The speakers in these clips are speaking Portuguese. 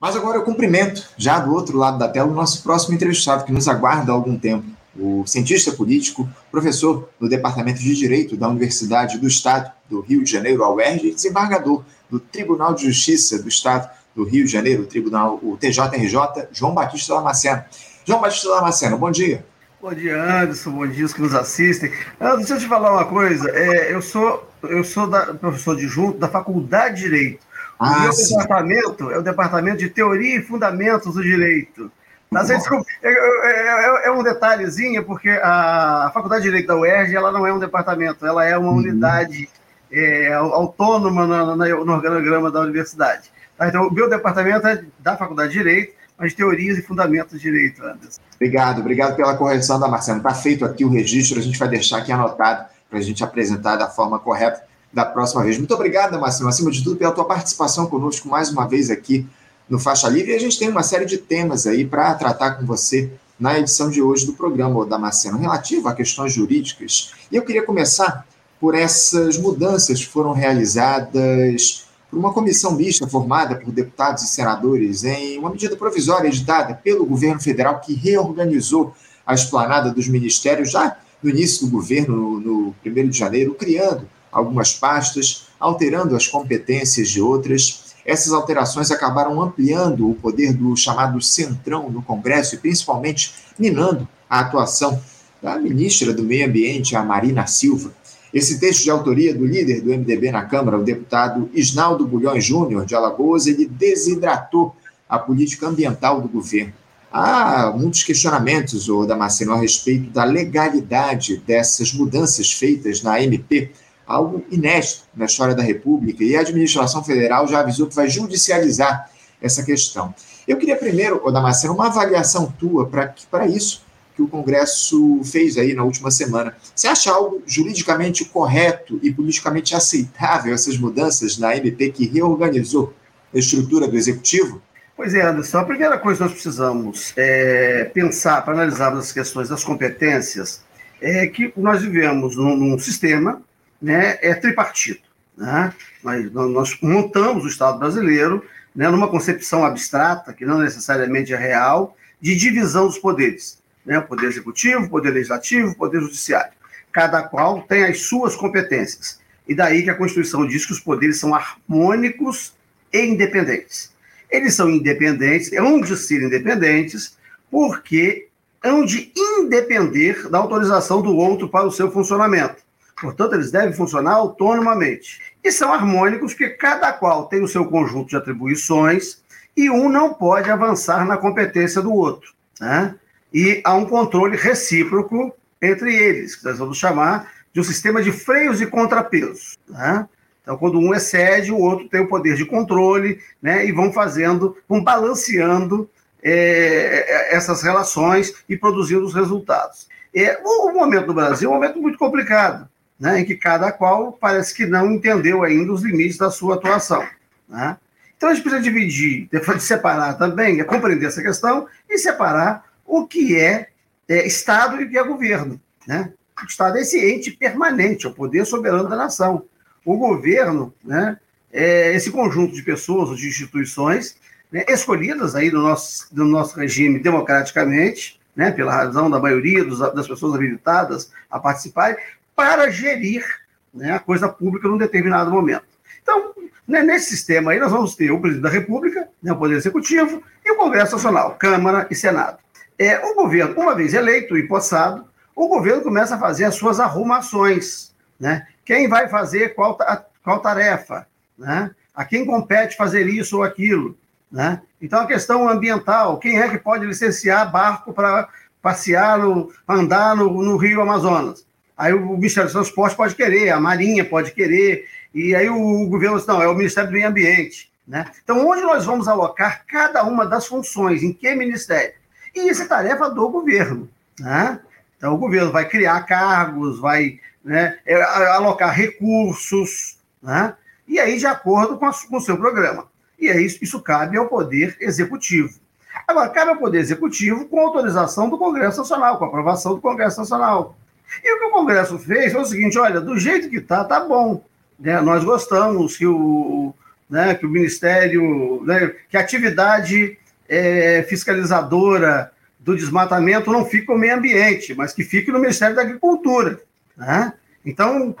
Mas agora eu cumprimento, já do outro lado da tela, o nosso próximo entrevistado, que nos aguarda há algum tempo, o cientista político, professor no Departamento de Direito da Universidade do Estado do Rio de Janeiro, a UERJ, e desembargador do Tribunal de Justiça do Estado do Rio de Janeiro, o Tribunal, o TJRJ, João Batista Damasceno. João Batista Damasceno, bom dia. Bom dia, Anderson, bom dia os que nos assistem. Anderson, deixa eu te falar uma coisa, é, eu sou, eu sou da, professor adjunto da Faculdade de Direito. O ah, meu sim. departamento é o Departamento de Teoria e Fundamentos do Direito. Tá, desculpa, é, é, é, um detalhezinho, porque a Faculdade de Direito da UERJ ela não é um departamento, ela é uma uhum. unidade é, autônoma no, no, organograma da universidade. Tá, então, o meu departamento é da Faculdade de Direito, mas teorias e fundamentos de direito, Anderson. Obrigado, obrigado pela correção da Marcela. Está feito aqui o registro, a gente vai deixar aqui anotado para a gente apresentar da forma correta da próxima vez. Muito obrigado, Marcelo, acima de tudo, pela tua participação conosco mais uma vez aqui no Faixa Livre. E a gente tem uma série de temas aí para tratar com você na edição de hoje do programa Damasceno, relativo a questões jurídicas. E eu queria começar por essas mudanças que foram realizadas por uma comissão mista formada por deputados e senadores em uma medida provisória editada pelo governo federal que reorganizou a esplanada dos ministérios já no início do governo, no, no 1 de janeiro, criando algumas pastas, alterando as competências de outras. Essas alterações acabaram ampliando o poder do chamado centrão no Congresso e principalmente minando a atuação da ministra do Meio Ambiente, a Marina Silva. Esse texto de autoria do líder do MDB na Câmara, o deputado Isnaldo Bulhões Júnior, de Alagoas, ele desidratou a política ambiental do governo. Há muitos questionamentos, o Damasceno, a respeito da legalidade dessas mudanças feitas na MP, algo inédito na história da República, e a administração federal já avisou que vai judicializar essa questão. Eu queria primeiro, Damasceno, uma avaliação tua para isso, que o Congresso fez aí na última semana. Você acha algo juridicamente correto e politicamente aceitável essas mudanças na MP que reorganizou a estrutura do Executivo? Pois é, Anderson. A primeira coisa que nós precisamos é pensar, para analisarmos as questões das competências, é que nós vivemos num, num sistema né, é tripartito. Né? Nós, nós montamos o Estado brasileiro né, numa concepção abstrata, que não necessariamente é real, de divisão dos poderes né? Poder Executivo, Poder Legislativo, Poder Judiciário. Cada qual tem as suas competências. E daí que a Constituição diz que os poderes são harmônicos e independentes. Eles são independentes, hão de ser independentes, porque hão de independer da autorização do outro para o seu funcionamento. Portanto, eles devem funcionar autonomamente. E são harmônicos porque cada qual tem o seu conjunto de atribuições e um não pode avançar na competência do outro. Né? e há um controle recíproco entre eles, que nós vamos chamar de um sistema de freios e contrapesos. Né? Então, quando um excede, o outro tem o poder de controle, né? e vão fazendo, vão balanceando é, essas relações e produzindo os resultados. É, o, momento do Brasil é um momento muito complicado, né? em que cada qual parece que não entendeu ainda os limites da sua atuação. Né? Então, a gente precisa dividir, separar também, é compreender essa questão e separar o que é, é Estado e o que é governo. Né? O Estado é esse ente permanente, é o poder soberano da nação. O governo né, é esse conjunto de pessoas de instituições né, escolhidas aí do nosso, do nosso regime democraticamente, né, pela razão da maioria dos, das pessoas habilitadas a participarem, para gerir né, a coisa pública num determinado momento. Então, né, nesse sistema aí, nós vamos ter o presidente da República, né, o Poder Executivo, e o Congresso Nacional, Câmara e Senado. É, o governo, uma vez eleito e possado, o governo começa a fazer as suas arrumações. Né? Quem vai fazer qual, qual tarefa? Né? A quem compete fazer isso ou aquilo? Né? Então, a questão ambiental: quem é que pode licenciar barco para passear, no, andar no, no Rio Amazonas? Aí o Ministério do Transporte pode querer, a Marinha pode querer, e aí o governo diz, não, é o Ministério do Meio Ambiente. Né? Então, onde nós vamos alocar cada uma das funções, em que ministério? E isso é tarefa do governo. Né? Então, o governo vai criar cargos, vai né, é, alocar recursos, né? e aí de acordo com, a, com o seu programa. E aí isso, isso cabe ao Poder Executivo. Agora, cabe ao Poder Executivo com autorização do Congresso Nacional, com aprovação do Congresso Nacional. E o que o Congresso fez foi o seguinte: olha, do jeito que está, tá bom. Né? Nós gostamos que o, né, que o Ministério, né, que a atividade é, fiscalizadora do desmatamento não fique com o meio ambiente, mas que fique no Ministério da Agricultura. Né? Então,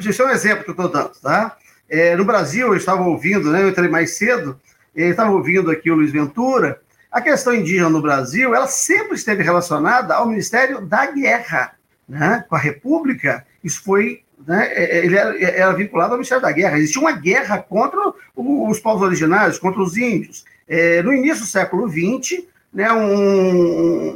isso é um exemplo que eu estou dando. Tá? É, no Brasil, eu estava ouvindo, né, eu entrei mais cedo, eu estava ouvindo aqui o Luiz Ventura, a questão indígena no Brasil, ela sempre esteve relacionada ao Ministério da Guerra. Né? Com a República, isso foi né, é, é, ele era, era, vinculado ao Ministério da Guerra. Existia uma guerra contra os povos originários, contra os índios. É, no início do século XX, né, um,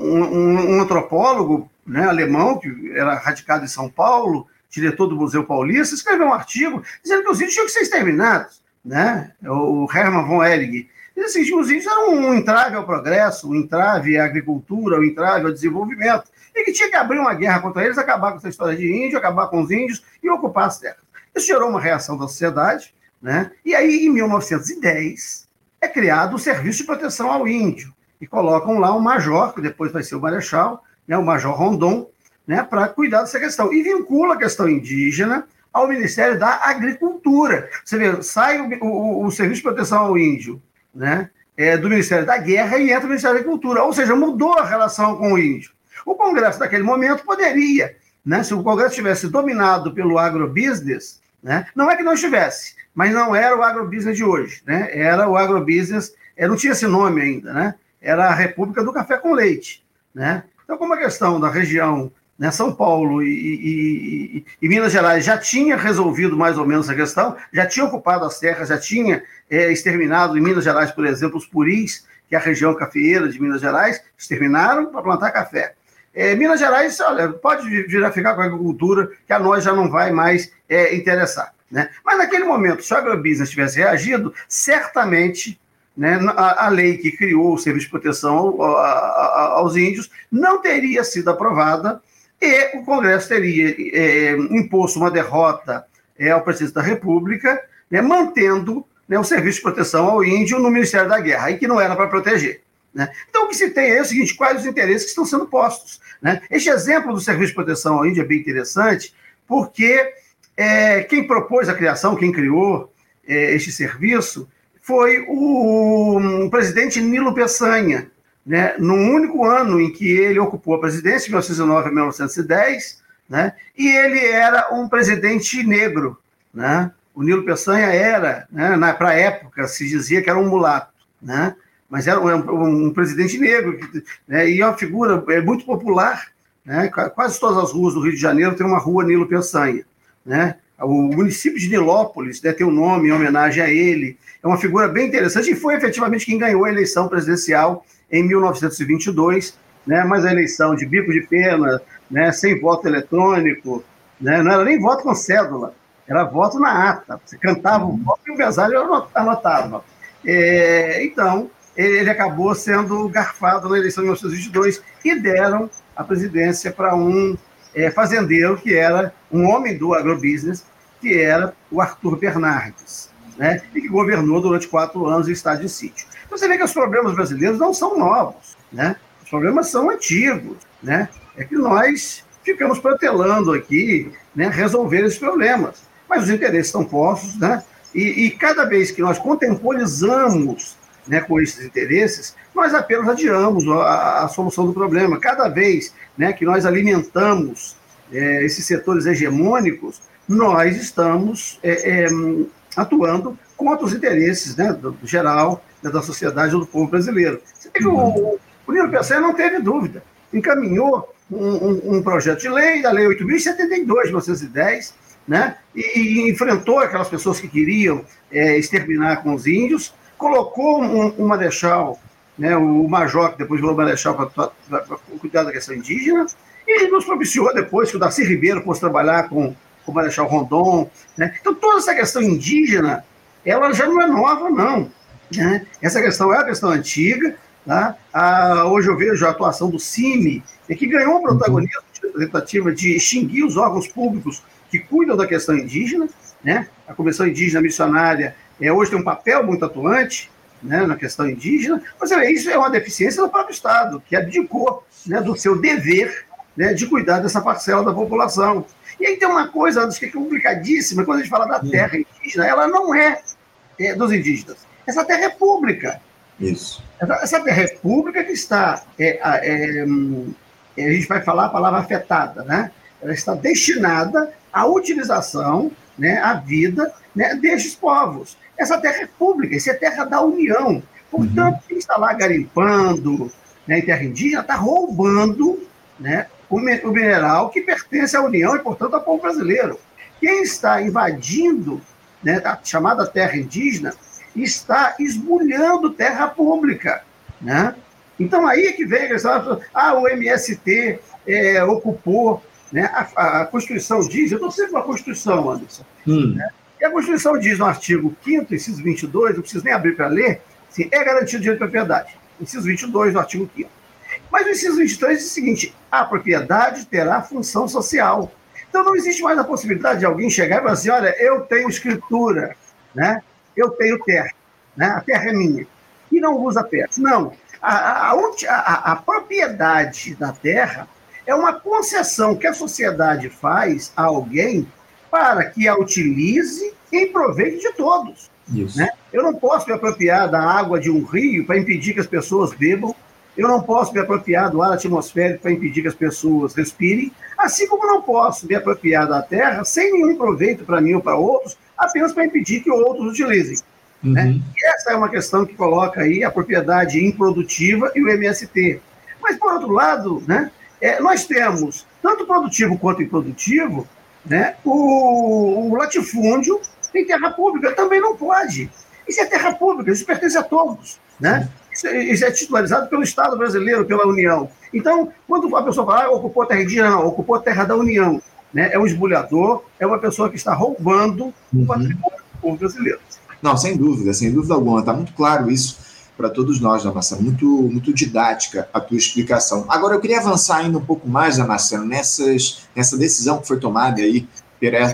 um, um, antropólogo né, alemão, que era radicado em São Paulo, diretor do Museu Paulista, escreveu um artigo dizendo que os índios tinham que ser exterminados. Né? O Hermann von Ehring. Diz assim, os índios eram um entrave ao progresso, um entrave à agricultura, um entrave ao desenvolvimento e que tinha que abrir uma guerra contra eles, acabar com essa história de índio, acabar com os índios e ocupar as terras. Isso gerou uma reação da sociedade, né? E aí, em 1910, é criado o Serviço de Proteção ao Índio, e colocam lá um major, que depois vai ser o marechal, né, o major Rondon, né, para cuidar dessa questão. E vincula a questão indígena ao Ministério da Agricultura. Você vê, sai o, o, o Serviço de Proteção ao Índio, né, é, do Ministério da Guerra e entra o Ministério da Agricultura. Ou seja, mudou a relação com o índio. O Congresso, naquele momento, poderia, né, se o Congresso tivesse dominado pelo agrobusiness, né, não é que não estivesse, mas não era o agrobusiness de hoje, né, era o agrobusiness, é, não tinha esse nome ainda, né, era a República do Café com Leite. Né? Então, como a questão da região né, São Paulo e, e, e, e, Minas Gerais já tinha resolvido mais ou menos a questão, já tinha ocupado as terras, já tinha é, exterminado em Minas Gerais, por exemplo, os puris, que é a região cafeeira de Minas Gerais, exterminaram para plantar café. É, Minas Gerais, olha, pode a ficar com a agricultura, que a nós já não vai mais é, interessar. Né? Mas naquele momento, se o agrobusiness tivesse reagido, certamente né, a, a, lei que criou o Serviço de Proteção ao, a, aos índios não teria sido aprovada e o Congresso teria é, imposto uma derrota é, ao presidente da República, né, mantendo né, o Serviço de Proteção ao Índio no Ministério da Guerra, aí que não era para proteger. Né? Então, o que se tem é o seguinte: quais os interesses que estão sendo postos? Né? Este exemplo do Serviço de Proteção ao Índio é bem interessante, porque é, quem propôs a criação, quem criou é, este serviço, foi o, o presidente Nilo Peçanha, né, no único ano em que ele ocupou a presidência, 1909 a 1910, né, e ele era um presidente negro. Né, o Nilo Peçanha era, né, para a época, se dizia que era um mulato, né, mas era um, um presidente negro, né, e é uma figura é muito popular. Né, quase todas as ruas do Rio de Janeiro tem uma rua Nilo Peçanha. Né, o município de Nilópolis né, tem um nome em homenagem a ele. É uma figura bem interessante e foi efetivamente quem ganhou a eleição presidencial em 1922, né, mas a eleição de bico de pena, né, sem voto eletrônico, né, não era nem voto com cédula, era voto na ata. Você cantava o voto e o anotava. É, então, ele acabou sendo garfado na eleição de 1922 e deram a presidência para um é, fazendeiro que era um homem do agrobusiness, que era o Arthur Bernardes, né? e que governou durante quatro anos em estado de sítio. Então você vê que os problemas brasileiros não são novos, né? os problemas são antigos. Né? É que nós ficamos protelando aqui né, resolver esses problemas. Mas os interesses estão postos, né? E, e, cada vez que nós contemporizamos né, com esses interesses, nós apenas adiamos a, a, solução do problema. Cada vez né, que nós alimentamos é, esses setores hegemônicos, nós estamos é, é, atuando contra os interesses né, do, do geral, né, da sociedade do povo brasileiro. Você vê que o, o Nilo Peçanha não teve dúvida, encaminhou um, um, um, projeto de lei, a Lei 8.072, de 1910, né, e, e, enfrentou aquelas pessoas que queriam é, exterminar com os índios, colocou um, um marechal, né, o major, que depois virou marechal para cuidar da questão indígena, e nos propiciou depois que o Darcy Ribeiro fosse trabalhar com, com o Marechal Rondon. Né? Então, toda essa questão indígena, ela já não é nova, não. Né? Essa questão é uma questão antiga. Tá? Ah, hoje eu vejo a atuação do CIMI, que ganhou um protagonismo de tentativa de extinguir os órgãos públicos que cuidam da questão indígena. Né? A Comissão Indígena Missionária é, hoje tem um papel muito atuante né, na questão indígena, mas é, isso é uma deficiência do próprio Estado, que abdicou né, do seu dever né, de cuidar dessa parcela da população. E aí tem uma coisa que é complicadíssima, quando a gente fala da terra indígena, ela não é é, dos indígenas. Essa terra é pública. Isso. Essa, essa terra é pública que está, é, é, a gente vai falar a palavra afetada, né? Ela está destinada à utilização, né, à vida né, destes povos. Essa terra é pública, essa é terra da União. Portanto, quem está lá garimpando né, em terra indígena está roubando né, o mineral que pertence à União e, portanto, ao povo brasileiro. Quem está invadindo né, a chamada terra indígena está esbulhando terra pública. Né? Então, aí é que vem a questão, ah, o MST é, ocupou, né? a, a, Constituição diz, eu estou sempre com a Constituição, Anderson, hum. né? E a Constituição diz no artigo 5º, inciso 22, não preciso nem abrir para ler, assim, é garantido o direito de propriedade. Inciso 22 do artigo 5 Mas o inciso 23 diz o seguinte, a propriedade terá função social. Então não existe mais a possibilidade de alguém chegar e falar assim, olha, eu tenho escritura, né? eu tenho terra, né? a terra é minha, e não usa terra. Não, a, a, a, a propriedade da terra é uma concessão que a sociedade faz a alguém para que a utilize em proveito de todos. Né? Eu não posso me apropriar da água de um rio para impedir que as pessoas bebam, eu não posso me apropriar do ar atmosférico para impedir que as pessoas respirem, assim como não posso me apropriar da terra sem nenhum proveito para mim ou para outros, apenas para impedir que outros utilizem. Uhum. Né? essa é uma questão que coloca aí a propriedade improdutiva e o MST. Mas, por outro lado, né, é, nós temos, tanto produtivo quanto improdutivo, né, o, o latifúndio em terra pública também não pode. Isso é terra pública, isso pertence a todos. Né? Isso, é, isso é titularizado pelo Estado brasileiro, pela União. Então, quando a pessoa fala, ah, ocupou a terra indígena, ocupou a terra da União, né? é um esbulhador, é uma pessoa que está roubando uhum. o patrimônio do povo brasileiro. Não, sem dúvida, sem dúvida alguma. Está muito claro isso para todos nós, Damasceno. Muito, muito didática a tua explicação. Agora, eu queria avançar ainda um pouco mais, Damasceno, nessas, nessa decisão que foi tomada aí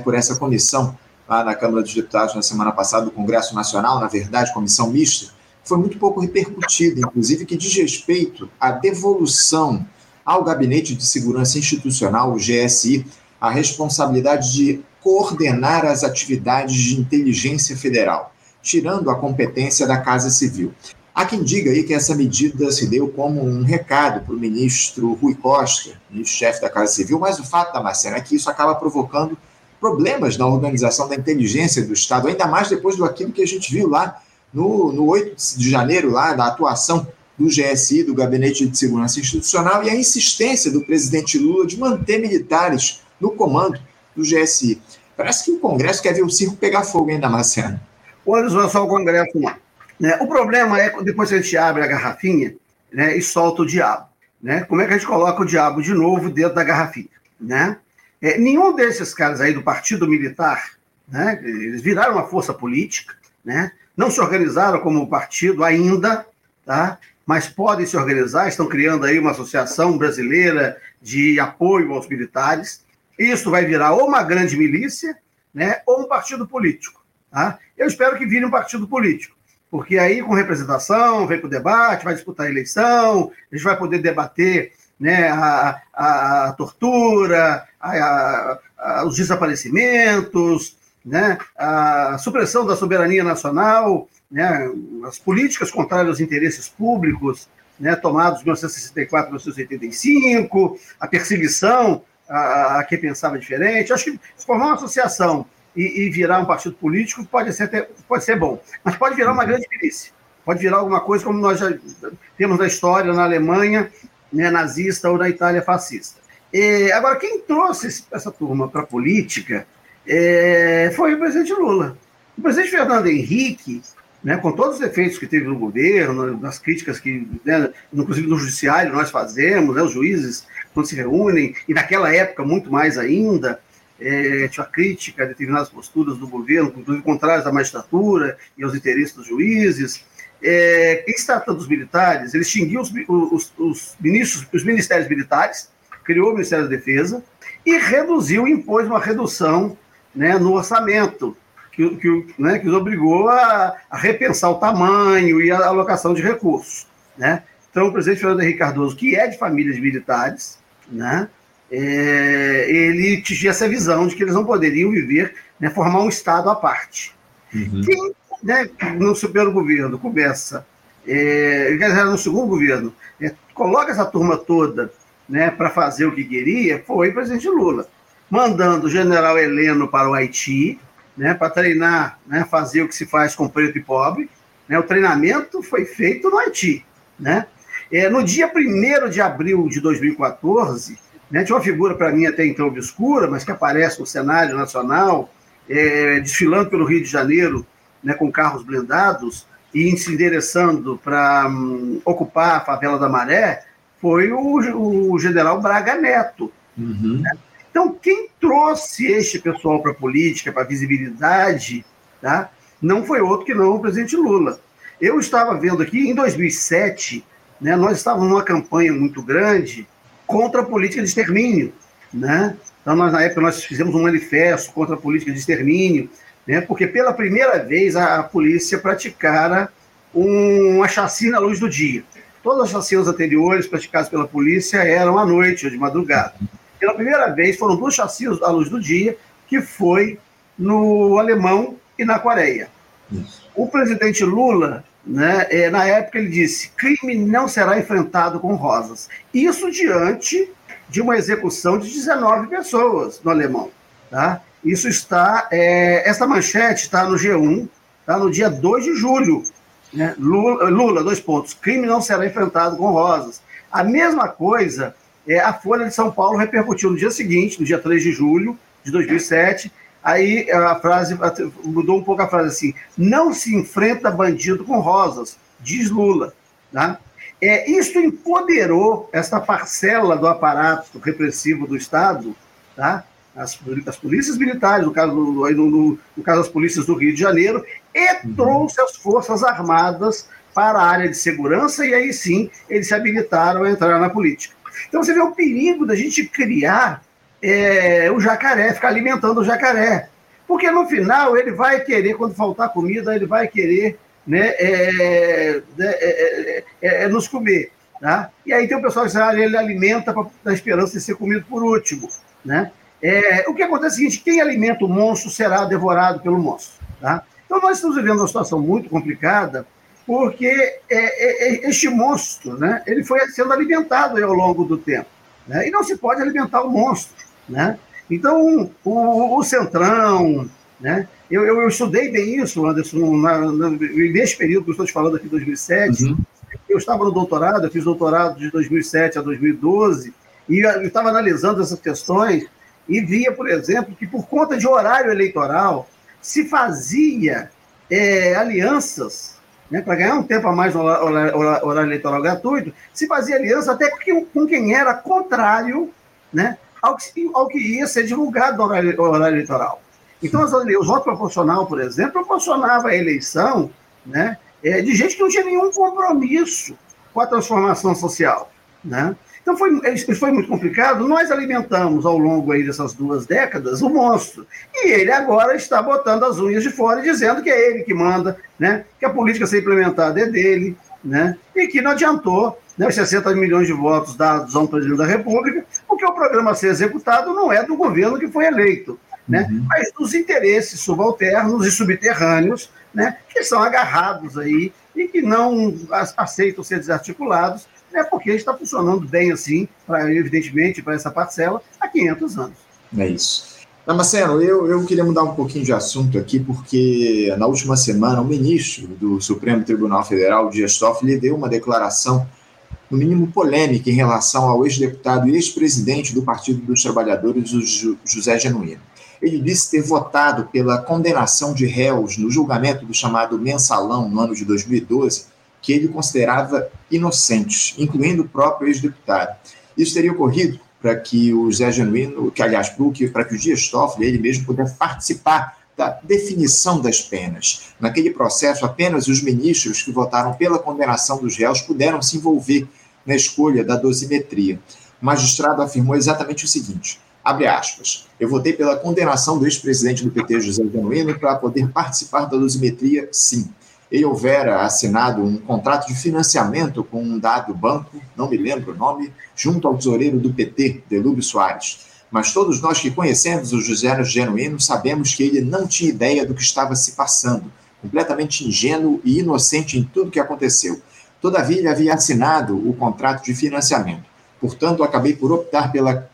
por essa comissão lá na Câmara dos Deputados na semana passada do Congresso Nacional, na verdade, comissão mista, foi muito pouco repercutida, inclusive que diz respeito à devolução ao Gabinete de Segurança Institucional, o GSI, a responsabilidade de coordenar as atividades de inteligência federal tirando a competência da Casa Civil. Há quem diga aí que essa medida se deu como um recado para o ministro Rui Costa, ministro-chefe da Casa Civil, mas o fato da é que isso acaba provocando problemas na organização da inteligência do Estado, ainda mais depois do aquilo que a gente viu lá no, no 8 de janeiro, lá da atuação do GSI, do Gabinete de Segurança Institucional, e a insistência do presidente Lula de manter militares no comando do GSI. Parece que o Congresso quer ver o circo pegar fogo ainda, Marcena ou eles vão só o Congresso lá. Né? O problema é depois que a gente abre a garrafinha né, e solta o diabo. Né? Como é que a gente coloca o diabo de novo dentro da garrafinha? Né? É, nenhum desses caras aí do Partido Militar, né, eles viraram uma força política, né, não se organizaram como partido ainda, tá? mas podem se organizar, estão criando aí uma associação brasileira de apoio aos militares. Isso vai virar ou uma grande milícia, né, ou um partido político. Tá? Eu espero que vire um partido político, porque aí, com representação, vem para o debate, vai disputar a eleição, a gente vai poder debater né, a, a, a tortura, a, a, os desaparecimentos, né, a supressão da soberania nacional, né, as políticas contrárias aos interesses públicos, né, tomados em 1964, 1985, a perseguição a, a quem pensava diferente. Acho que formar uma associação e, e, virar um partido político pode ser, pode ser bom, mas pode virar uma grande milícia. Pode virar alguma coisa como nós já temos na história na Alemanha né, nazista ou na Itália fascista. E, agora, quem trouxe essa turma para a política é, foi o presidente Lula. O presidente Fernando Henrique, né, com todos os efeitos que teve no governo, nas críticas que, né, inclusive no judiciário, nós fazemos, né, os juízes, quando se reúnem, e naquela época muito mais ainda, é, tinha crítica a determinadas posturas do governo, inclusive contrárias à magistratura e aos interesses dos juízes. É, quem se trata dos militares, ele extinguiu os, os, os, ministros, os ministérios militares, criou o Ministério da Defesa e reduziu, impôs uma redução né, no orçamento, que, que, né, que os obrigou a, a, repensar o tamanho e a alocação de recursos. Né? Então, o presidente Fernando Henrique Cardoso, que é de famílias militares, né, é, ele tinha essa visão de que eles não poderiam viver, né, formar um Estado à parte. Uhum. Quem né, no primeiro governo começa, é, no segundo governo, é, coloca essa turma toda né, para fazer o que queria, foi o presidente Lula, mandando o general Heleno para o Haiti, né, para treinar, né, fazer o que se faz com preto e pobre. Né, o treinamento foi feito no Haiti. Né? É, no dia 1 de abril de 2014, né, uma figura para mim até então obscura, mas que aparece no cenário nacional, é, desfilando pelo Rio de Janeiro né, com carros blindados e se endereçando para um, ocupar a favela da Maré, foi o, o general Braga Neto. Uhum. Né? Então, quem trouxe este pessoal para a política, para a visibilidade, tá? não foi outro que não o presidente Lula. Eu estava vendo aqui, em 2007, né, nós estávamos numa campanha muito grande contra a política de extermínio. Né? Então, nós, na época, nós fizemos um manifesto contra a política de extermínio, né, porque pela primeira vez a, a polícia praticara um, uma chacina à luz do dia. Todas as chacinas anteriores praticadas pela polícia eram à noite ou de madrugada. Pela primeira vez, foram duas chacinas à luz do dia, que foi no Alemão e na Coreia. O presidente Lula, né, é, na época, ele disse: crime não será enfrentado com rosas. Isso diante de uma execução de 19 pessoas no Alemão. Tá? Isso está. É, essa manchete está no G1, tá, no dia 2 de julho. Né? Lula, Lula, dois pontos. Crime não será enfrentado com rosas. A mesma coisa é, a Folha de São Paulo repercutiu no dia seguinte, no dia 3 de julho de 2007. Aí a frase mudou um pouco a frase assim: não se enfrenta bandido com rosas, diz Lula. Tá? É, isso empoderou essa parcela do aparato repressivo do Estado, tá? as, as polícias militares, no caso, no, no, no, caso das polícias do Rio de Janeiro, e uhum. trouxe as Forças Armadas para a área de segurança, e aí sim eles se habilitaram a entrar na política. Então você vê o perigo da gente criar é, o jacaré, ficar alimentando o jacaré. Porque no final ele vai querer, quando faltar comida, ele vai querer né, é, né, é, é, é nos comer. Tá? E aí tem o pessoal que diz, ah, ele alimenta pra, na esperança de ser comido por último. Né? É, o que acontece é o seguinte: quem alimenta o monstro será devorado pelo monstro. Tá? Então, nós estamos vivendo uma situação muito complicada, porque é, é, é, este monstro né, ele foi sendo alimentado ao longo do tempo. Né? E não se pode alimentar o monstro. Né? Então, o, o Centrão, né? Eu, eu, eu, estudei bem isso, Anderson, na, na, nesse período que eu estou te falando aqui, 2007. Uhum. Eu estava no doutorado, eu fiz doutorado de 2007 a 2012, e eu estava analisando essas questões e via, por exemplo, que por conta de horário eleitoral se fazia é, alianças né, para ganhar um tempo a mais no horário, horário, horário, eleitoral gratuito, se fazia aliança até com, com quem era contrário né, ao, que, ao que ia ser divulgado no horário, horário eleitoral. Então, as, o voto proporcional, por exemplo, proporcionava a eleição né, é, de gente que não tinha nenhum compromisso com a transformação social. Né? Então foi, isso foi muito complicado. Nós alimentamos ao longo aí dessas duas décadas o monstro. E ele agora está botando as unhas de fora e dizendo que é ele que manda, né? que a política a ser implementada é dele, né? e que não adiantou né, os 60 milhões de votos dados ao presidente da República, porque o programa a ser executado não é do governo que foi eleito, né? Uhum. mas dos interesses subalternos e subterrâneos né, que são agarrados aí e que não aceitam ser desarticulados é porque está funcionando bem assim, pra, evidentemente, para essa parcela, há 500 anos. É isso. Damasceno, eu, eu queria mudar um pouquinho de assunto aqui, porque na última semana o ministro do Supremo Tribunal Federal, Dias Toffoli, deu uma declaração, no mínimo polêmica, em relação ao ex-deputado e ex-presidente do Partido dos Trabalhadores, o José Genuíno. Ele disse ter votado pela condenação de réus no julgamento do chamado mensalão no ano de 2012 que ele considerava inocentes, incluindo o próprio ex-deputado. Isso teria ocorrido para que o Zé Genuíno, que aliás, para que o Dias Toffoli, ele mesmo, pudesse participar da definição das penas. Naquele processo, apenas os ministros que votaram pela condenação dos réus puderam se envolver na escolha da dosimetria. O magistrado afirmou exatamente o seguinte: abre aspas, eu votei pela condenação do ex-presidente do PT, José Genuíno, para poder participar da dosimetria, sim ele houvera assinado um contrato de financiamento com um dado banco, não me lembro o nome, junto ao tesoureiro do PT, Delúbio Soares. Mas todos nós que conhecemos o José Genuíno sabemos que ele não tinha ideia do que estava se passando completamente ingênuo e inocente em tudo que aconteceu. Todavia, ele havia assinado o contrato de financiamento. Portanto, acabei por optar pela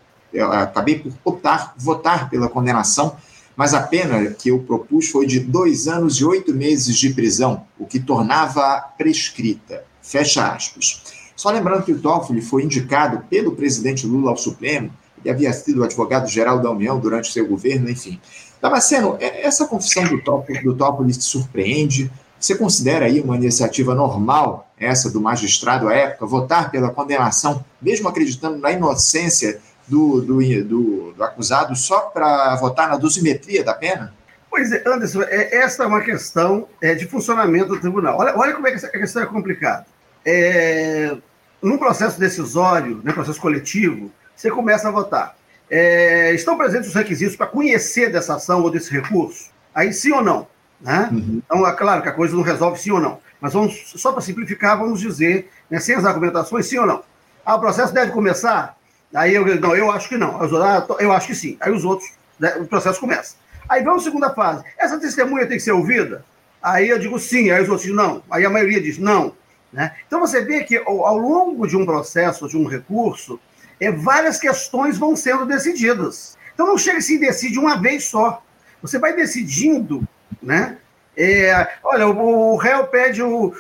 acabei por optar, votar pela condenação, mas a pena que eu propus foi de dois anos e oito meses de prisão, o que tornava prescrita. Fecha aspas. Só lembrando que o Toffoli foi indicado pelo presidente Lula ao Supremo, ele havia sido advogado-geral da União durante seu governo, enfim. Damasceno, é, essa confissão do Toffoli, do te surpreende? Você considera aí uma iniciativa normal, essa do magistrado à época, votar pela condenação, mesmo acreditando na inocência do, do, do, do acusado, só para votar na dosimetria da pena? Pois é, Anderson, é, essa é uma questão é, de funcionamento do tribunal. Olha, olha como é que essa questão é complicada. É, num processo decisório, né, processo coletivo, você começa a votar. É, estão presentes os requisitos para conhecer dessa ação ou desse recurso? Aí sim ou não? Né? Uhum. Então, é claro que a coisa não resolve sim ou não. Mas vamos, só para simplificar, vamos dizer, né, sem as argumentações, sim ou não. Ah, o processo deve começar? Aí eu, não, eu acho que não. Ah, eu acho que sim. Aí os outros, né, o processo começa. Aí vamos à segunda fase. Essa testemunha tem que ser ouvida? Aí eu digo sim, aí os outros dizem não. Aí a maioria diz não. Né? Então você vê que ao longo de um processo, de um recurso, é, várias questões vão sendo decididas. Então não chega se decide uma vez só. Você vai decidindo, né? É, olha, o, o réu pede o,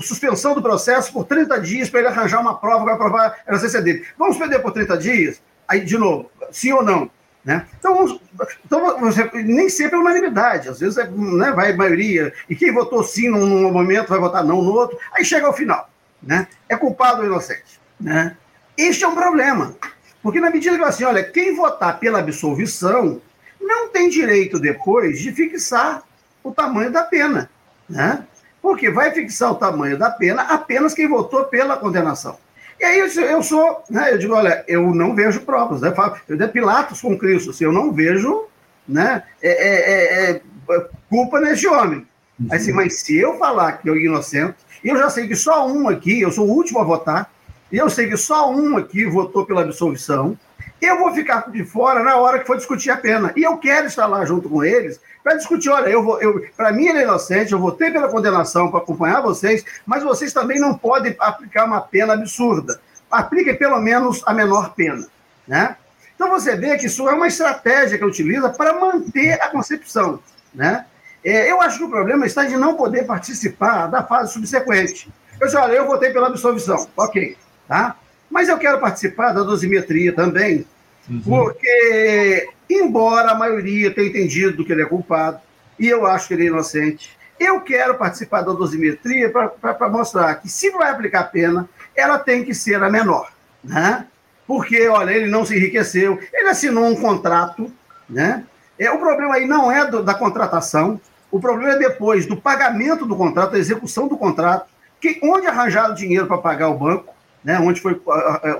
suspensão do processo por 30 dias para ele arranjar uma prova vai provar a inocência dele. Vamos perder por 30 dias? Aí, de novo, sim ou não? Né? Então, então você, nem sempre é unanimidade, às vezes é, né, vai maioria, e quem votou sim num, num, momento vai votar não no outro, aí chega ao final. Né? É culpado ou inocente. Né? Este é um problema. Porque na medida que assim, olha, quem votar pela absolvição não tem direito depois de fixar o tamanho da pena. Né? Porque vai fixar o tamanho da pena apenas quem votou pela condenação. E aí eu, sou, né, eu digo, olha, eu não vejo provas, né? Eu de Pilatos com Cristo, assim, eu não vejo né, é, é, é, é culpa nesse homem. Uhum. Assim, mas se eu falar que eu inocente, eu já sei que só um aqui, eu sou o último a votar, e eu sei que só um aqui votou pela absolvição, eu vou ficar de fora na hora que for discutir a pena. E eu quero estar lá junto com eles para discutir. Olha, eu vou, eu, para mim ele é inocente, eu votei pela condenação para acompanhar vocês, mas vocês também não podem aplicar uma pena absurda. Apliquem pelo menos a menor pena, né? Então você vê que isso é uma estratégia que utiliza para manter a concepção, né? É, eu acho que o problema está de não poder participar da fase subsequente. Eu disse, olha, eu votei pela absolvição, ok, tá? Mas eu quero participar da dosimetria também, uhum. porque embora a maioria tenha entendido que ele é culpado, e eu acho que ele é inocente, eu quero participar da dosimetria para mostrar que, se vai aplicar a pena, ela tem que ser a menor. Né? Porque, olha, ele não se enriqueceu, ele assinou um contrato. Né? É, o problema aí não é do, da contratação, o problema é depois do pagamento do contrato, da execução do contrato, que, onde arranjaram dinheiro para pagar o banco, né? onde, foi,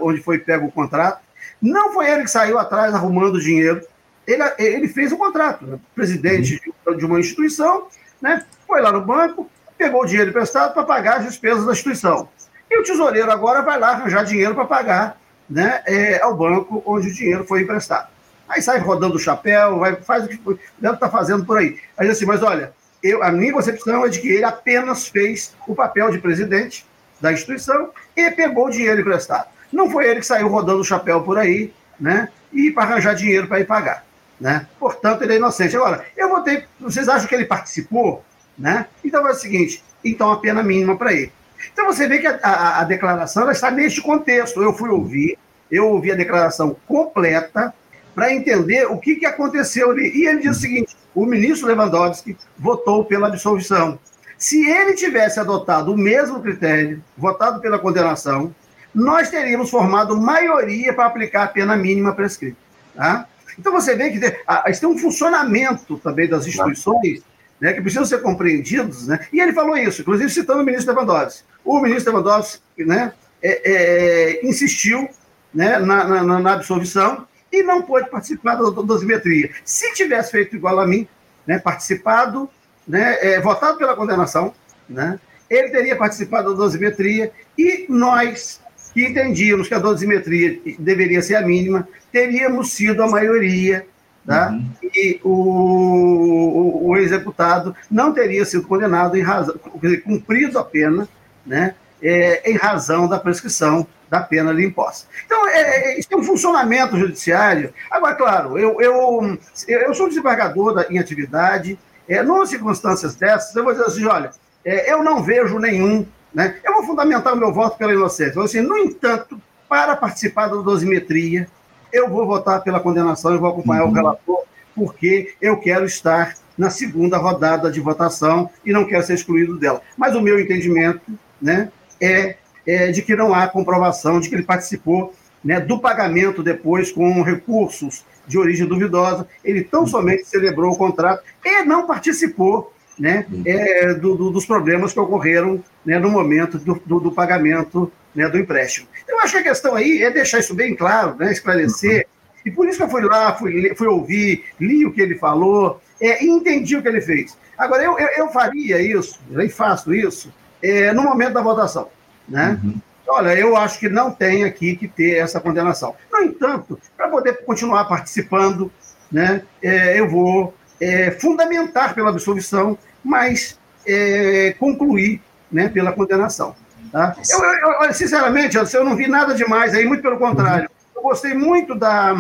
onde foi pego o contrato. Não foi ele que saiu atrás arrumando dinheiro ele, ele fez um contrato, né? presidente uhum. de uma instituição, né? foi lá no banco, pegou o dinheiro emprestado para pagar as despesas da instituição. E o tesoureiro agora vai lá arranjar dinheiro para pagar né, é, ao banco onde o dinheiro foi emprestado. Aí sai rodando o chapéu, vai, faz o que deve estar tá fazendo por aí. Aí assim, mas olha, eu, a minha concepção é de que ele apenas fez o papel de presidente da instituição e pegou o dinheiro emprestado. Não foi ele que saiu rodando o chapéu por aí, né? E para arranjar dinheiro para ir pagar. Né? Portanto, ele é inocente. Agora, eu votei. Vocês acham que ele participou? Né? Então é o seguinte: então a pena mínima para ele. Então você vê que a, a, a declaração está neste contexto. Eu fui ouvir, eu ouvi a declaração completa para entender o que, que aconteceu ali. E ele diz o seguinte: o ministro Lewandowski votou pela absolvição. Se ele tivesse adotado o mesmo critério, votado pela condenação, nós teríamos formado maioria para aplicar a pena mínima prescrita. Tá? Então você vê que tem, tem um funcionamento também das instituições né, que precisam ser compreendidos, né? E ele falou isso, inclusive citando o ministro Lewandowski. O ministro Lewandowski né, é, é, insistiu né, na, na, na, absolvição e não pôde participar da dosimetria. Se tivesse feito igual a mim, né, participado, né, é, votado pela condenação, né, ele teria participado da dosimetria e nós que entendíamos que a dosimetria deveria ser a mínima, teríamos sido a maioria tá? Uhum. e o, o, o ex-deputado não teria sido condenado em razão, dizer, cumprido a pena, né? É, em razão da prescrição da pena ali imposta. Então, é, é, isso tem um funcionamento judiciário. Agora, claro, eu, eu, eu sou desembargador em atividade, é, numa circunstâncias dessas, eu vou dizer assim, olha, é, eu não vejo nenhum, né? Eu vou fundamentar o meu voto pela inocência. Assim, no entanto, para participar da dosimetria, eu vou votar pela condenação, eu vou acompanhar uhum. o relator, porque eu quero estar na segunda rodada de votação e não quero ser excluído dela. Mas o meu entendimento né, é, é de que não há comprovação de que ele participou né, do pagamento depois com recursos de origem duvidosa. Ele tão uhum. somente celebrou o contrato e não participou né, uhum. é, do, do, dos problemas que ocorreram né, no momento do, do, do pagamento né, do empréstimo. Eu acho que a questão aí é deixar isso bem claro, né, esclarecer. E por isso que eu fui lá, fui, fui ouvir, li o que ele falou é, e entendi o que ele fez. Agora, eu, eu, eu faria isso, e faço isso, é, no momento da votação. Né? Uhum. Olha, eu acho que não tem aqui que ter essa condenação. No entanto, para poder continuar participando, né, é, eu vou é, fundamentar pela absolvição, mas é, concluir né, pela condenação. Tá? Eu, eu, sinceramente, eu não vi nada demais aí, muito pelo contrário. Eu gostei muito da,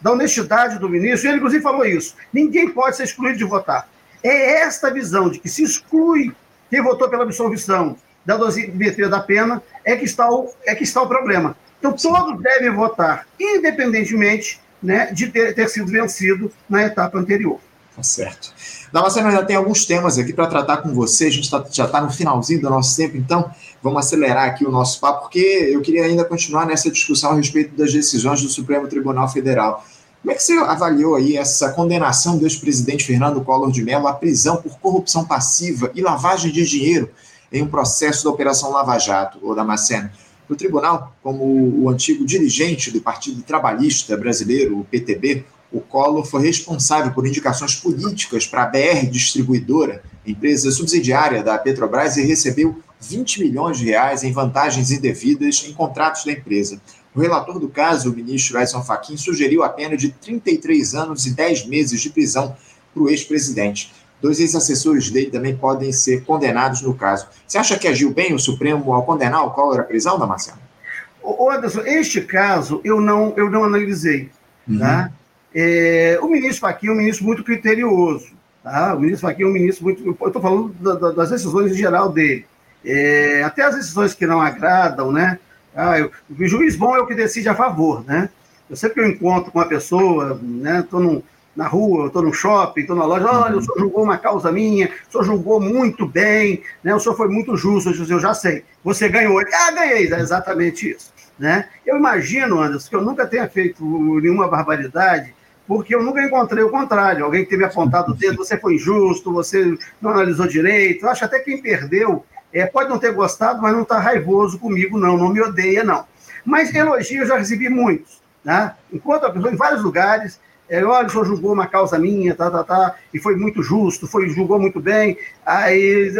da honestidade do ministro, e ele inclusive falou isso. Ninguém pode ser excluído de votar. É esta visão de que se exclui quem votou pela absolvição da dosimetria da pena é que está o, é que está o problema. Então, todos devem votar, independentemente né, de ter, ter sido vencido na etapa anterior. Tá certo. Damasceno, já tem alguns temas aqui para tratar com você. A gente tá, já está no finalzinho do nosso tempo, então vamos acelerar aqui o nosso papo, porque eu queria ainda continuar nessa discussão a respeito das decisões do Supremo Tribunal Federal. Como é que você avaliou aí essa condenação do ex-presidente Fernando Collor de Mello à prisão por corrupção passiva e lavagem de dinheiro em um processo da Operação Lava Jato, ô Damasceno? O tribunal, como o antigo dirigente do Partido Trabalhista Brasileiro, o PTB, o Collor foi responsável por indicações políticas para a BR Distribuidora, empresa subsidiária da Petrobras, e recebeu 20 milhões de reais em vantagens indevidas em contratos da empresa. O relator do caso, o ministro Edson Fachin, sugeriu a pena de 33 anos e 10 meses de prisão para o ex-presidente. Dois ex-assessores dele também podem ser condenados no caso. Você acha que agiu bem o Supremo ao condenar o Collor à prisão, Damasceno? Ô, Anderson, este caso eu não, eu não analisei. Uhum. Tá? É, o ministro Fachin é um ministro muito criterioso. Tá? O ministro Fachin é um ministro muito. Eu estou falando da, da, das decisões em geral dele. É, até as decisões que não agradam, né? Ah, eu, o juiz bom é o que decide a favor, né? Eu sempre que eu encontro com uma pessoa, né? Estou na rua, estou no shopping, estou na loja, olha, o senhor julgou uma causa minha, o senhor julgou muito bem, né? O senhor foi muito justo, eu já sei. Você ganhou. Ah, ganhei, é exatamente isso. Né? Eu imagino, Anderson, que eu nunca tenha feito nenhuma barbaridade porque eu nunca encontrei o contrário. Alguém que teve apontado o dedo, você foi injusto, você não analisou direito. Eu acho até quem perdeu é, pode não ter gostado, mas não está raivoso comigo, não, não me odeia, não. Mas elogios eu já recebi muitos. Né? Enquanto a pessoa, em vários lugares, é, olha, o senhor julgou uma causa minha, tá, tá, tá, e foi muito justo, foi, julgou muito bem. Aí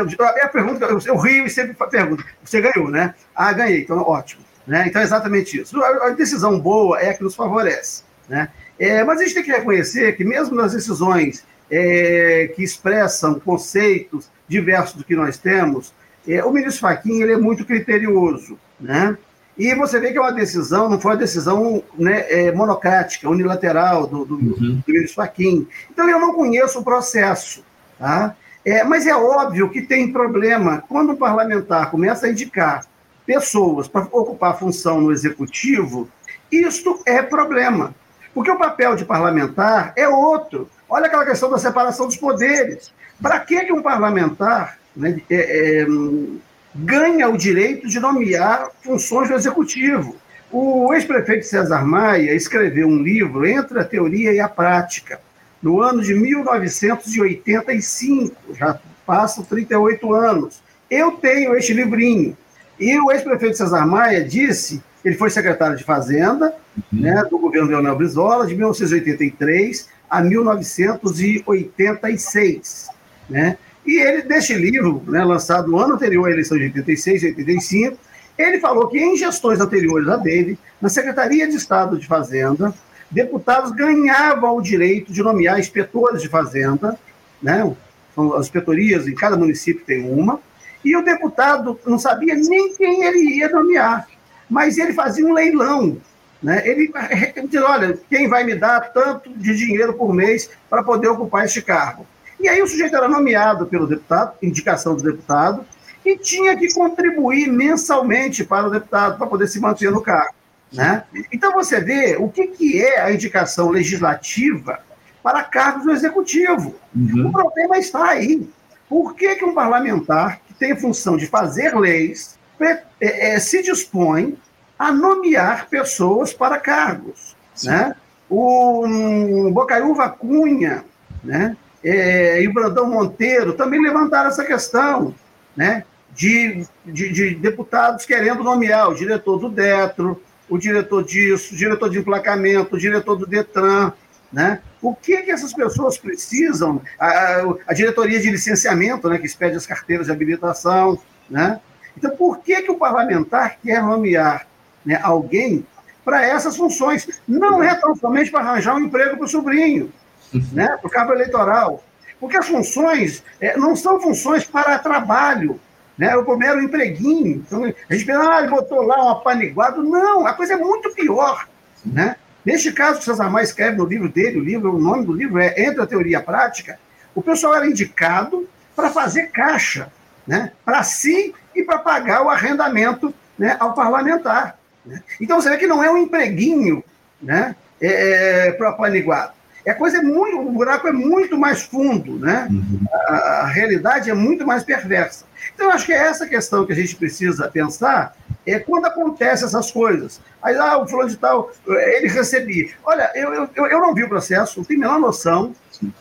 a pergunta, eu, eu rio e sempre pergunto, você ganhou, né? Ah, ganhei, então ótimo. Né? Então é exatamente isso. A, a decisão boa é a que nos favorece. Né? É, mas a gente tem que reconhecer que, mesmo nas decisões é, que expressam conceitos diversos do que nós temos, é, o ministro Fachin ele é muito criterioso. Né? E você vê que é uma decisão, não foi uma decisão né, é, monocrática, unilateral do, do, uhum. do ministro Fachin. Então, eu não conheço o processo. Tá? É, mas é óbvio que tem problema. Quando um parlamentar começa a indicar pessoas para ocupar função no executivo, isto é problema. Porque o papel de parlamentar é outro. Olha aquela questão da separação dos poderes. Para que um parlamentar né, é, é, ganha o direito de nomear funções do executivo? O ex-prefeito César Maia escreveu um livro Entre a Teoria e a Prática, no ano de 1985, já passam 38 anos. Eu tenho este livrinho. E o ex-prefeito César Maia disse ele foi secretário de Fazenda uhum. né, do governo Leonel Brizola, de 1983 a 1986. Né? E ele, deste livro, né, lançado no ano anterior à eleição de 86 e 85, ele falou que em gestões anteriores a dele, na Secretaria de Estado de Fazenda, deputados ganhavam o direito de nomear inspetores de fazenda, né? as inspetorias em cada município tem uma, e o deputado não sabia nem quem ele ia nomear, mas ele fazia um leilão. Né? Ele, ele dizia, olha, quem vai me dar tanto de dinheiro por mês para poder ocupar este cargo? E aí o sujeito era nomeado pelo deputado, indicação do deputado, e tinha que contribuir mensalmente para o deputado, para poder se manter no cargo. Né? Então você vê o que, que é a indicação legislativa para cargos do executivo. Uhum. O problema está aí. Por que, que um parlamentar que tem a função de fazer leis é, é, se dispõe a nomear pessoas para cargos? Né? O um, Bocaiúva Cunha né? É, e o Brandão Monteiro também levantaram essa questão né? de, de, de deputados querendo nomear o diretor do DETRO, o diretor disso, o diretor de emplacamento, o diretor do DETRAN, né? O que, que essas pessoas precisam? A, a, diretoria de licenciamento, né, que expede as carteiras de habilitação, né? Então, por que, que o parlamentar quer nomear né, alguém para essas funções? Não é tão somente para arranjar um emprego para o sobrinho, né, para o cabo eleitoral. Porque as funções é, não são funções para trabalho, né? O primeiro empreguinho. Então, a gente pensa, ah, ele botou lá um apaniguado. Não, a coisa é muito pior. Né? Neste caso, que César Maia escreve no livro dele, o livro, o nome do livro é Entre a Teoria e a Prática, o pessoal era indicado para fazer caixa, né? para si e para pagar o arrendamento né, ao parlamentar. Né? Então você vê que não é um empreguinho né, é, é para apaniguado. É coisa é muito, o buraco é muito mais fundo, né? Uhum. A, a, realidade é muito mais perversa. Então, acho que é essa questão que a gente precisa pensar, é quando acontecem essas coisas. Aí, ah, o fulano de tal, ele recebia. Olha, eu, eu, eu não vi o processo, não tenho a menor noção,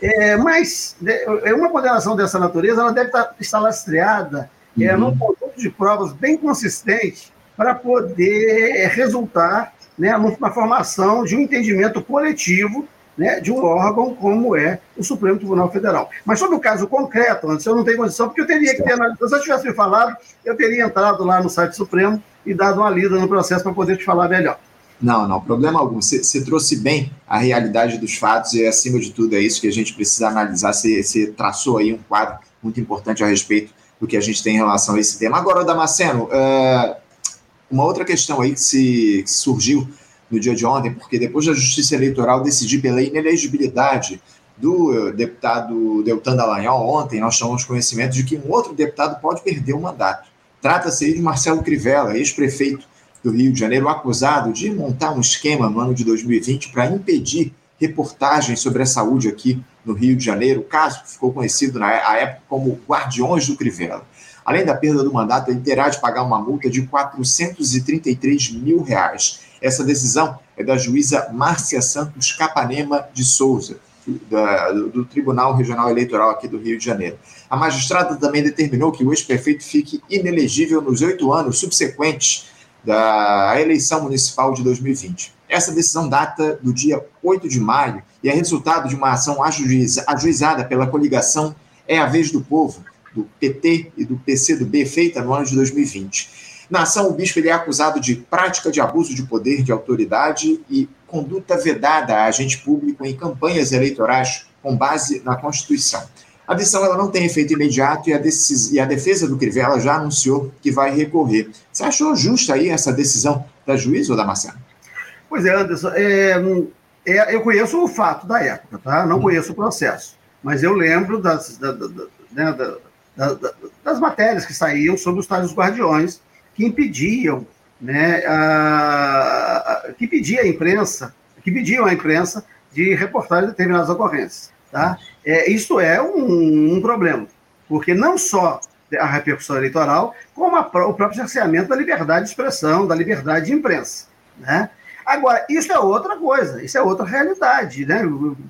é, mas é, uma condenação dessa natureza, ela deve estar, estar lastreada é, uhum. é, num conjunto de provas bem consistente para poder resultar né, na formação de um entendimento coletivo né, de um órgão como é o Supremo Tribunal Federal. Mas sobre o caso concreto, antes eu não tenho condição, porque eu teria que ter analisado. Se eu tivesse me falado, eu teria entrado lá no site Supremo e dado uma lida no processo para poder te falar melhor. Não, não, problema algum. Você, você, trouxe bem a realidade dos fatos e, acima de tudo, é isso que a gente precisa analisar. Você, você traçou aí um quadro muito importante a respeito do que a gente tem em relação a esse tema. Agora, Damasceno, uh, uma outra questão aí que, se, que surgiu no dia de ontem, porque depois da Justiça Eleitoral decidir pela inelegibilidade do eh, deputado Deltan Dallagnol, ontem nós tomamos conhecimento de que um outro deputado pode perder o mandato. Trata-se aí de Marcelo Crivella, ex-prefeito do Rio de Janeiro, acusado de montar um esquema no ano de 2020 para impedir reportagens sobre a saúde aqui no Rio de Janeiro. O caso ficou conhecido na época como Guardiões do Crivella. Além da perda do mandato, ele terá de pagar uma multa de 433 mil reais. Essa decisão é da juíza Márcia Santos Capanema de Souza, da, do Tribunal Regional Eleitoral aqui do Rio de Janeiro. A magistrada também determinou que o ex-prefeito fique inelegível nos oito anos subsequentes da eleição municipal de 2020. Essa decisão data do dia 8 de maio e é resultado de uma ação ajuizada pela coligação É a Vez do Povo, do PT e do PCdoB, feita no ano de 2020. Na ação, o bispo ele é acusado de prática de abuso de poder de autoridade e conduta vedada a agente público em campanhas eleitorais com base na Constituição. A decisão ela não tem efeito imediato e a, e a defesa do Crivella já anunciou que vai recorrer. Você achou justa aí essa decisão da juíza ou da Marcela? Pois é, Anderson, é, é, eu conheço o fato da época, tá? Não hum. conheço o processo, mas eu lembro das, da, da, né, da, das matérias que saíam sobre os tais guardiões que impediam, né, a, a, que pedia a imprensa, que pediam à imprensa de reportar determinadas ocorrências. Tá? É, isso é um, um problema, porque não só a repercussão eleitoral, como a, o próprio cerceamento da liberdade de expressão, da liberdade de imprensa. Né? Agora, isso é outra coisa, isso é outra realidade, né?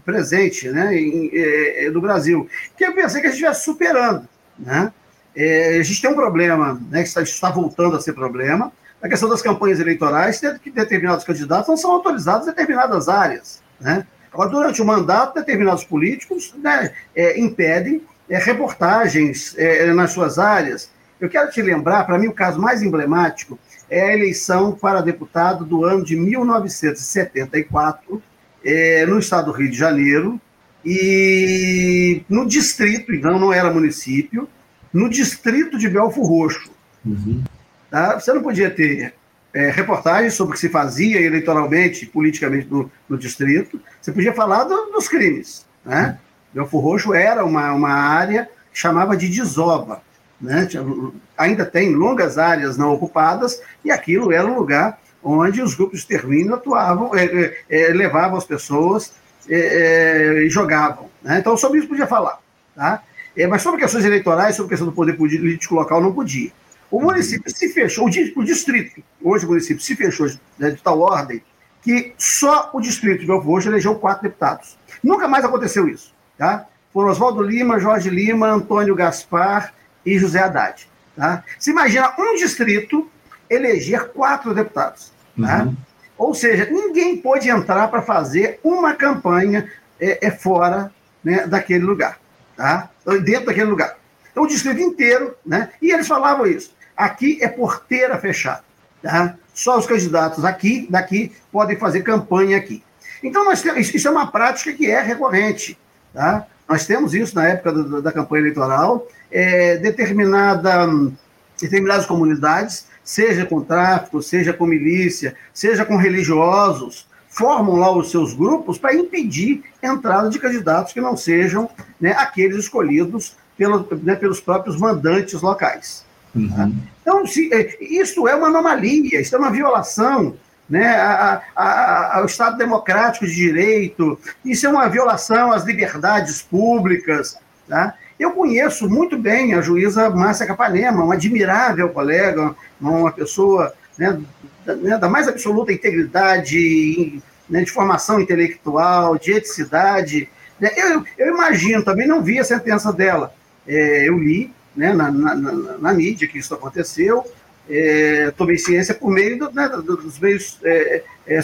presente né? Em, em, no Brasil, que eu pensei que a gente estivesse superando. Né? É, a gente tem um problema, né, que está, está voltando a ser problema, a questão das campanhas eleitorais, que determinados candidatos não são autorizados em determinadas áreas. Né? Agora, durante o mandato, determinados políticos né, é, impedem é, reportagens é, nas suas áreas. Eu quero te lembrar, para mim, o caso mais emblemático é a eleição para deputado do ano de 1974, é, no estado do Rio de Janeiro e no distrito, então não era município, no distrito de Belfo Roxo. Uhum. Tá? Você não podia ter é, reportagens sobre o que se fazia eleitoralmente, politicamente no, no distrito, você podia falar do, dos crimes. Né? Uhum. Belfo Roxo era uma, uma área que chamava de desova. Né? Ainda tem longas áreas não ocupadas, e aquilo era um lugar onde os grupos de extermínio atuavam, é, é, é levavam as pessoas é, é, e jogavam. Né? Então, sobre isso podia falar. Tá? Mas sobre questões eleitorais, sobre questão do poder político local, não podia. O município se fechou, o, distrito, hoje o município se fechou né, de tal ordem que só o distrito de Belfort hoje elegeu quatro deputados. Nunca mais aconteceu isso. Tá? Foram Oswaldo Lima, Jorge Lima, Antônio Gaspar e José Haddad. Tá? Se imagina um distrito eleger quatro deputados. Tá? Uhum. Ou seja, ninguém pôde entrar para fazer uma campanha é, é fora né, daquele lugar, tá? dentro daquele lugar. Então, o distrito inteiro, né? e eles falavam isso. Aqui é porteira fechada. Tá? Só os candidatos aqui, daqui, podem fazer campanha aqui. Então, nós temos, isso é uma prática que é recorrente. Tá? Nós temos isso na época da, da campanha eleitoral. É, determinada, determinadas comunidades seja com tráfico, seja com milícia, seja com religiosos, formam lá os seus grupos para impedir a entrada de candidatos que não sejam né, aqueles escolhidos pelo, né, pelos próprios mandantes locais. Uhum. Tá? Então, se, é, isso é uma anomalia, isso é uma violação né, a, a, ao Estado democrático de direito, isso é uma violação às liberdades públicas. Tá? Eu conheço muito bem a juíza Márcia Capanema, uma admirável colega, uma pessoa né, né, da, mais absoluta integridade, né, de formação intelectual, de eticidade. Né. Eu, eu, imagino, também não vi a sentença dela. É, eu li né, na, na, na, na, mídia que isso aconteceu, é, tomei ciência por meio do, né, dos meios é, é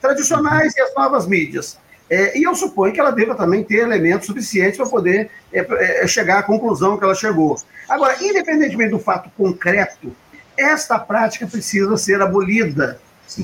tradicionais e as novas mídias. É, e eu suponho que ela deva também ter elementos suficientes para poder é, é, chegar à conclusão que ela chegou. Agora, independentemente do fato concreto, esta prática precisa ser abolida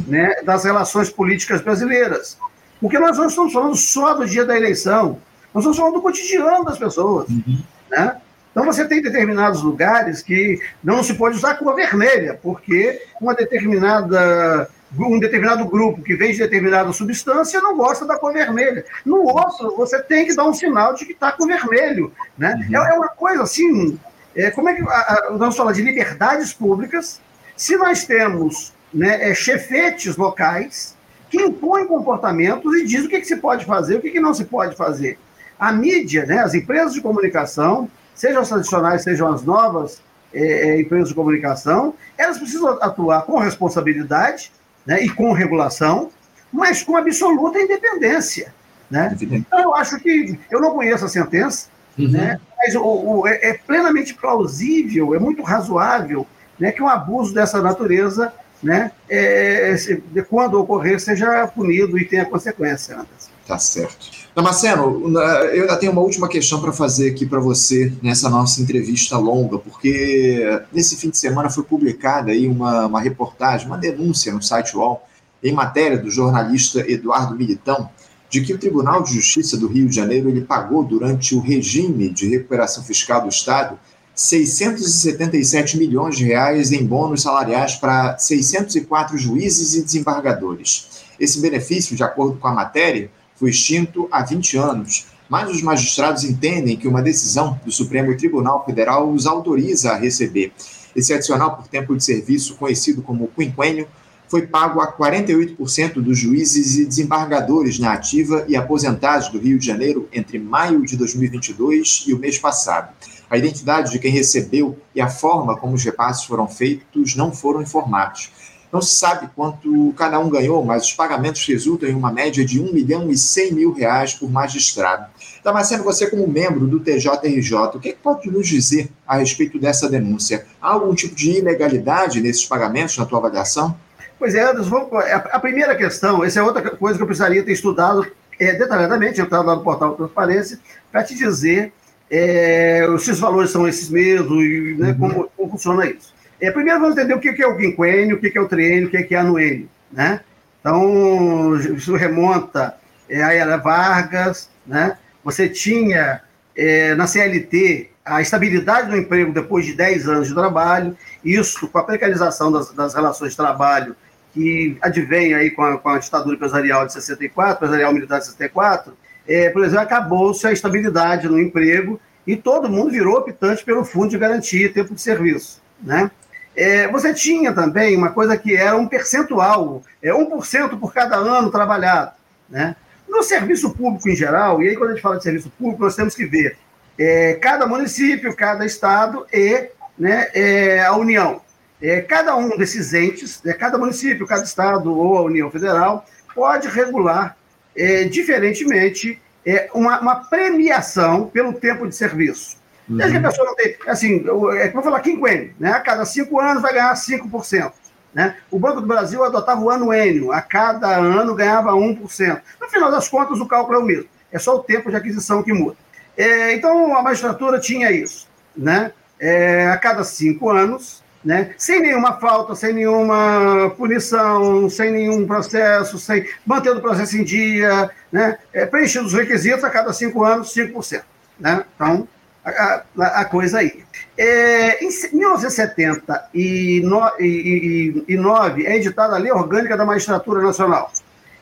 né, das relações políticas brasileiras. Porque nós não estamos falando só do dia da eleição, nós estamos falando do cotidiano das pessoas. Uhum. Né? Então você tem determinados lugares que não se pode usar cor vermelha, porque uma determinada um determinado grupo que vem de determinada substância não gosta da cor vermelha. No outro, você tem que dar um sinal de que está com vermelho. Né? Uhum. É, é, uma coisa assim. É, como é que a, a, nós falamos de liberdades públicas? Se nós temos né, é, chefetes locais que impõem comportamentos e dizem o que, que se pode fazer, o que, que não se pode fazer. A mídia, né, as empresas de comunicação, sejam as tradicionais, sejam as novas é, é empresas de comunicação, elas precisam atuar com responsabilidade né, e com regulação, mas com absoluta independência. Né? Então, eu acho que, eu não conheço a sentença, uhum. né, mas o, o, é, é, plenamente plausível, é muito razoável né, que um abuso dessa natureza, né, é, se, quando ocorrer, seja punido e tenha consequência. Anderson. Tá certo. Damasceno, eu ainda tenho uma última questão para fazer aqui para você nessa nossa entrevista longa, porque nesse fim de semana foi publicada aí uma, uma reportagem, uma denúncia no site UOL, em matéria do jornalista Eduardo Militão, de que o Tribunal de Justiça do Rio de Janeiro ele pagou durante o regime de recuperação fiscal do Estado 677 milhões de reais em bônus salariais para 604 juízes e desembargadores. Esse benefício, de acordo com a matéria, foi extinto há 20 anos, mas os magistrados entendem que uma decisão do Supremo Tribunal Federal os autoriza a receber. Esse adicional por tempo de serviço, conhecido como quinquênio, foi pago a 48% dos juízes e desembargadores na ativa e aposentados do Rio de Janeiro entre maio de 2022 e o mês passado. A identidade de quem recebeu e a forma como os repasses foram feitos não foram informados. Não se sabe quanto cada um ganhou, mas os pagamentos resultam em uma média de 1 milhão e 100 mil reais por magistrado. Damasceno, você como membro do TJRJ, o que, é que pode nos dizer a respeito dessa denúncia? Há algum tipo de ilegalidade nesses pagamentos, na tua avaliação? Pois é, vamos, a primeira questão, essa é outra coisa que eu precisaria ter estudado é, detalhadamente, entrar lá no portal Transparência, para te dizer é, se os valores são esses mesmos e né, uhum. como, como funciona isso. É, primeiro vamos entender o que é o quinquênio, o que é o triênio, o que é, a anuênio. Né? Então, isso remonta é, a Era Vargas, né? você tinha é, na CLT a estabilidade do emprego depois de 10 anos de trabalho, isso com a precarização das, das relações de trabalho que advém aí com a, com a, ditadura empresarial de 64, empresarial militar de 64, é, por exemplo, acabou-se a estabilidade no emprego e todo mundo virou optante pelo fundo de garantia e tempo de serviço. Né? É, você tinha também uma coisa que era um percentual, é 1% por cada ano trabalhado. Né? No serviço público em geral, e aí quando a gente fala de serviço público, nós temos que ver é, cada município, cada estado e né, é, a União. É, cada um desses entes, né, cada município, cada estado ou a União Federal, pode regular é, diferentemente é, uma, uma, premiação pelo tempo de serviço. Uhum. Desde que a pessoa não tem, assim, é, vou falar quinquênio, né, a cada cinco anos vai ganhar 5%. Né? O Banco do Brasil adotava o anuênio, a cada ano ganhava 1%. No final das contas, o cálculo é o mesmo, é só o tempo de aquisição que muda. É, então, a magistratura tinha isso. Né? É, a cada cinco anos, né? sem nenhuma falta, sem nenhuma punição, sem nenhum processo, sem mantendo o processo em dia, né? é, preenchendo os requisitos a cada cinco anos, 5%. Né? Então, a, a, a coisa aí. É, em 1979 é editada a Lei Orgânica da Magistratura Nacional.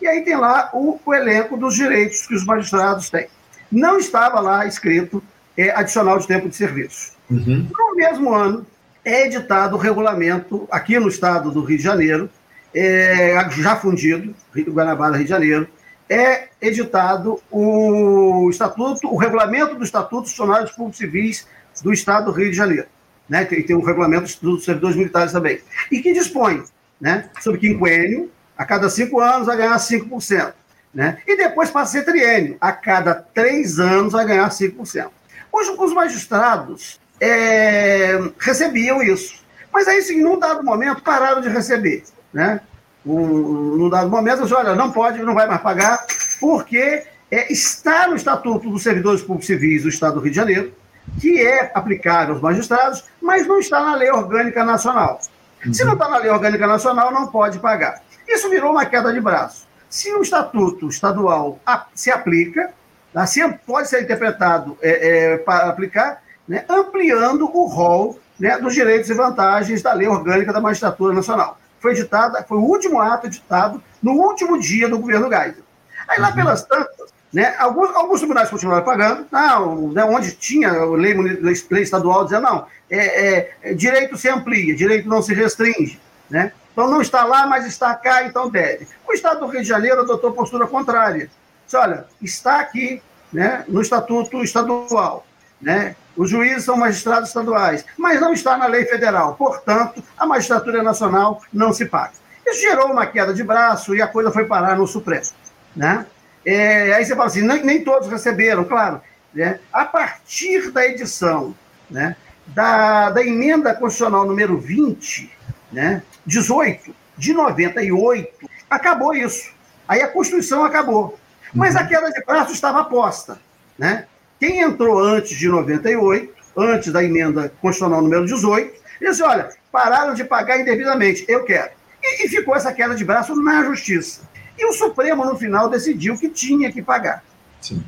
E aí tem lá o, o elenco dos direitos que os magistrados têm. Não estava lá escrito é, adicional de tempo de serviço. Uhum. No mesmo ano, é editado o regulamento, aqui no estado do Rio de Janeiro, é, já fundido, Rio Guanabara, Rio de Janeiro, é editado o estatuto, o regulamento do Estatuto dos Funcionários Públicos Civis do Estado do Rio de Janeiro. Né? Tem, tem um regulamento dos servidores militares também. E que dispõe né, sobre quinquênio, a cada cinco anos vai ganhar 5%. Né? E depois passa a ser triênio, a cada três anos vai ganhar 5%. Hoje, os magistrados é, recebiam isso. Mas aí, sim, num dado momento, pararam de receber. Né? Um, num dado momento, eles olha, não pode, não vai mais pagar, porque é, está no Estatuto dos Servidores Públicos Civis do Estado do Rio de Janeiro, que é aplicável aos magistrados, mas não está na Lei Orgânica Nacional. Uhum. Se não está na Lei Orgânica Nacional, não pode pagar. Isso virou uma queda de braço. Se o Estatuto Estadual se aplica, assim pode ser interpretado é, é, para aplicar, né, ampliando o rol né, dos direitos e vantagens da Lei Orgânica da Magistratura Nacional. Foi editada, foi o último ato editado no último dia do governo Geisel. Aí lá uhum. pelas tantas, né, alguns, alguns tribunais continuaram pagando, não, né, onde tinha lei, lei estadual dizendo, não, é, é, é, direito se amplia, direito não se restringe. Né? Então não está lá, mas está cá, então deve. O Estado do Rio de Janeiro adotou postura contrária. Disse, olha, está aqui né, no Estatuto Estadual. Né? Os juízes são magistrados estaduais, mas não está na lei federal. Portanto, a magistratura nacional não se paga. Isso gerou uma queda de braço e a coisa foi parar no Supremo. Né? É, aí você fala assim, nem, nem todos receberam, claro. Né? A partir da edição né, da, da emenda constitucional número 20, né, 18, de 98, acabou isso. Aí a Constituição acabou. Mas uhum. a queda de braço estava posta. Né? Quem entrou antes de 98, antes da emenda constitucional número 18, disse: olha, pararam de pagar indevidamente, eu quero. E, e ficou essa queda de braço na justiça. E o Supremo, no final, decidiu que tinha que pagar.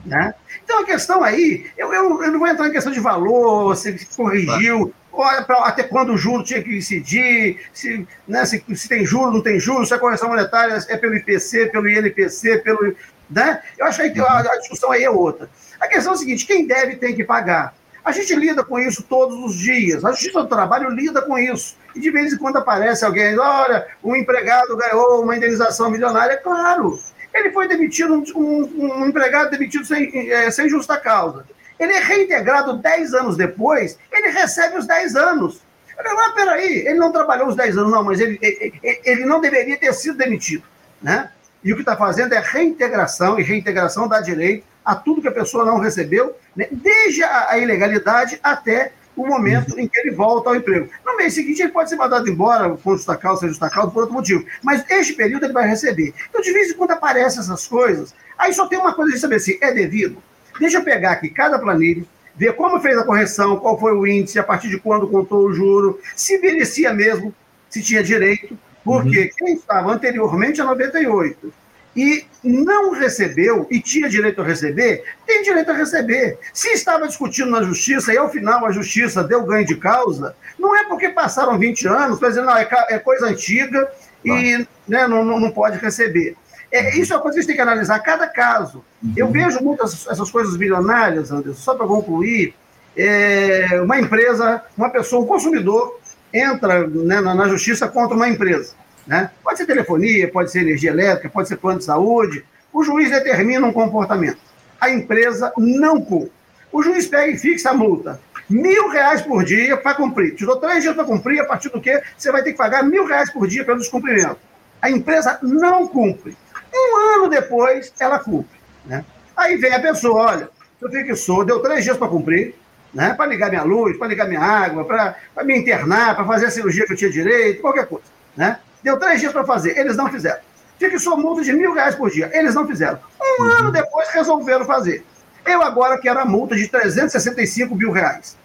Né? Então a questão aí, eu, eu, eu, não vou entrar em questão de valor, se corrigiu, olha pra, até quando o juro tinha que incidir, se, né, se, se tem juro, não tem juro, se a correção monetária é pelo IPC, pelo INPC, pelo. Né? Eu acho que a, a discussão aí é outra. A questão é a seguinte: quem deve tem que pagar. A gente lida com isso todos os dias. A Justiça do Trabalho lida com isso. E de vez em quando aparece alguém, olha, um empregado ganhou uma indenização milionária. Claro, ele foi demitido, um, um, um empregado demitido sem, é, sem justa causa. Ele é reintegrado 10 anos depois, ele recebe os 10 anos. Mas peraí, ele não trabalhou os 10 anos, não, mas ele, ele, ele não deveria ter sido demitido. Né? E o que está fazendo é reintegração, e reintegração dá direito a tudo que a pessoa não recebeu, né, desde a, a, ilegalidade até o momento em que ele volta ao emprego. No mês seguinte, ele pode ser mandado embora, por justa causa, sem justa causa, por outro motivo. Mas este período ele vai receber. Então, de vez em quando aparecem essas coisas, aí só tem uma coisa de saber se é devido. Deixa eu pegar aqui cada planilha, ver como fez a correção, qual foi o índice, a partir de quando contou o juro, se merecia mesmo, se tinha direito, porque uhum. quem estava anteriormente a 98 e não recebeu e tinha direito a receber, tem direito a receber. Se estava discutindo na justiça e ao final a justiça deu ganho de causa, não é porque passaram 20 anos, para dizer, não, é, é, coisa antiga e né, não, não, pode receber. É, isso é uma coisa que a gente tem que analisar cada caso. Uhum. Eu vejo muitas essas coisas bilionárias, Anderson, só para concluir, é, uma empresa, uma pessoa, um consumidor, entra né, na, na justiça contra uma empresa. Né? Pode ser telefonia, pode ser energia elétrica, pode ser plano de saúde. O juiz determina um comportamento. A empresa não cumpre. O juiz pega e fixa a multa. Mil reais por dia para cumprir. Te dou três dias para cumprir, a partir do que você vai ter que pagar mil reais por dia pelo descumprimento. A empresa não cumpre. Um ano depois, ela cumpre. Né? Aí vem a pessoa, olha, eu fixou, deu três dias para cumprir, né? para ligar minha luz, para ligar minha água, para me internar, para fazer a cirurgia que eu tinha direito, qualquer coisa. Né? Deu três dias para fazer, eles não fizeram. Fixou multa de mil reais por dia, eles não fizeram. Um uhum. ano depois resolveram fazer. Eu agora quero a multa de 365 mil reais.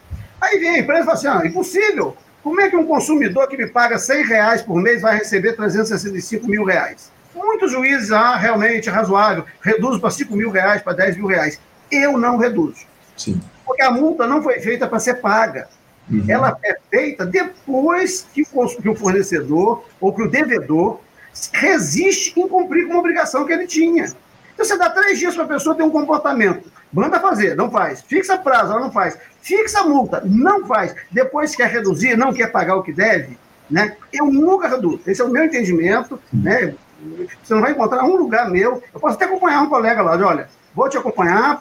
Aí vem a empresa e fala assim: ah, impossível. Como é que um consumidor que me paga 100 reais por mês vai receber 365 mil reais? Muitos juízes, ah, realmente é razoável, reduz para 5 mil reais, para 10 mil reais. Eu não reduzo. Sim. Porque a multa não foi feita para ser paga. Uhum. Ela é feita depois que o fornecedor ou que o devedor resiste em cumprir com uma obrigação que ele tinha. Então, você dá três dias para a pessoa ter um comportamento. Manda fazer, não faz. Fixa prazo, ela não faz. Fixa multa, não faz. Depois quer reduzir, não quer pagar o que deve. Né? Eu nunca reduzo. Esse é o meu entendimento. Né? Você não vai encontrar um lugar meu. Eu posso até acompanhar um colega lá de, olha, vou te acompanhar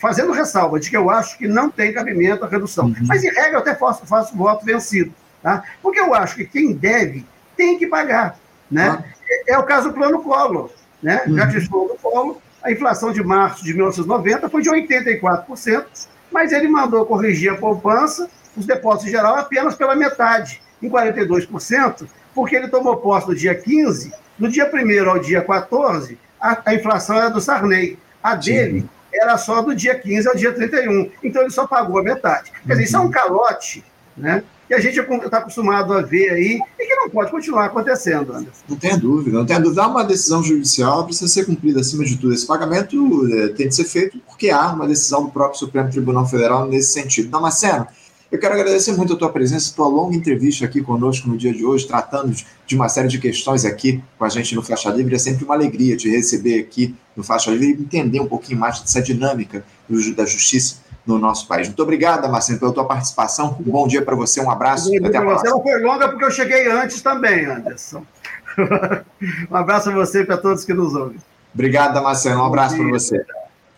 fazendo ressalva de que eu acho que não tem cabimento a redução. Uhum. Mas, em regra, eu até faço, faço voto vencido. Tá? Porque eu acho que quem deve tem que pagar. Né? Ah. É, é, o caso do plano Collor. Né? Uhum. Já que estou no Collor, a inflação de março de 1990 foi de 84%, mas ele mandou corrigir a poupança, os depósitos em geral, apenas pela metade, em 42%, porque ele tomou posse no dia 15, no dia 1 ao dia 14, a, a inflação era do Sarney. A dele Sim. era só do dia 15 ao dia 31. Então ele só pagou a metade. Quer dizer, isso é um uhum. calote, né? Que a gente está acostumado a ver aí e que não pode continuar acontecendo, Anderson. Não tem dúvida, não tem dúvida. Há uma decisão judicial, precisa ser cumprida acima de tudo. Esse pagamento é, tem de ser feito porque há uma decisão do próprio Supremo Tribunal Federal nesse sentido. Damasceno, eu quero agradecer muito a tua presença, a tua longa entrevista aqui conosco no dia de hoje, tratando de uma série de questões aqui com a gente no Faixa Livre. É sempre uma alegria te receber aqui no Faixa Livre e entender um pouquinho mais dessa dinâmica da justiça no nosso país. Muito obrigado, Marcelo, pela tua participação. Um bom dia para você, um abraço. e até a próxima. Não foi longa porque eu cheguei antes também, Anderson. um abraço a você e para todos que nos ouvem. Obrigado, Damasceno. Um abraço para você.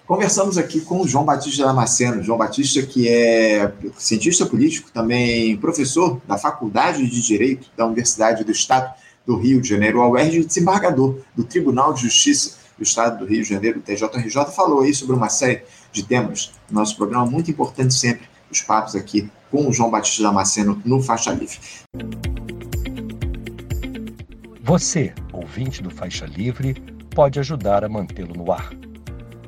Conversamos aqui com o João Batista Damasceno. João Batista, que é cientista político, também professor da Faculdade de Direito da Universidade do Estado do Rio de Janeiro, ao UERJ, desembargador do Tribunal de Justiça do Estado do Rio de Janeiro, TJRJ, falou aí sobre uma série de temas nosso programa, muito importante sempre, os papos aqui com o João Batista Damasceno no Faixa Livre. Você, ouvinte do Faixa Livre, pode ajudar a mantê-lo no ar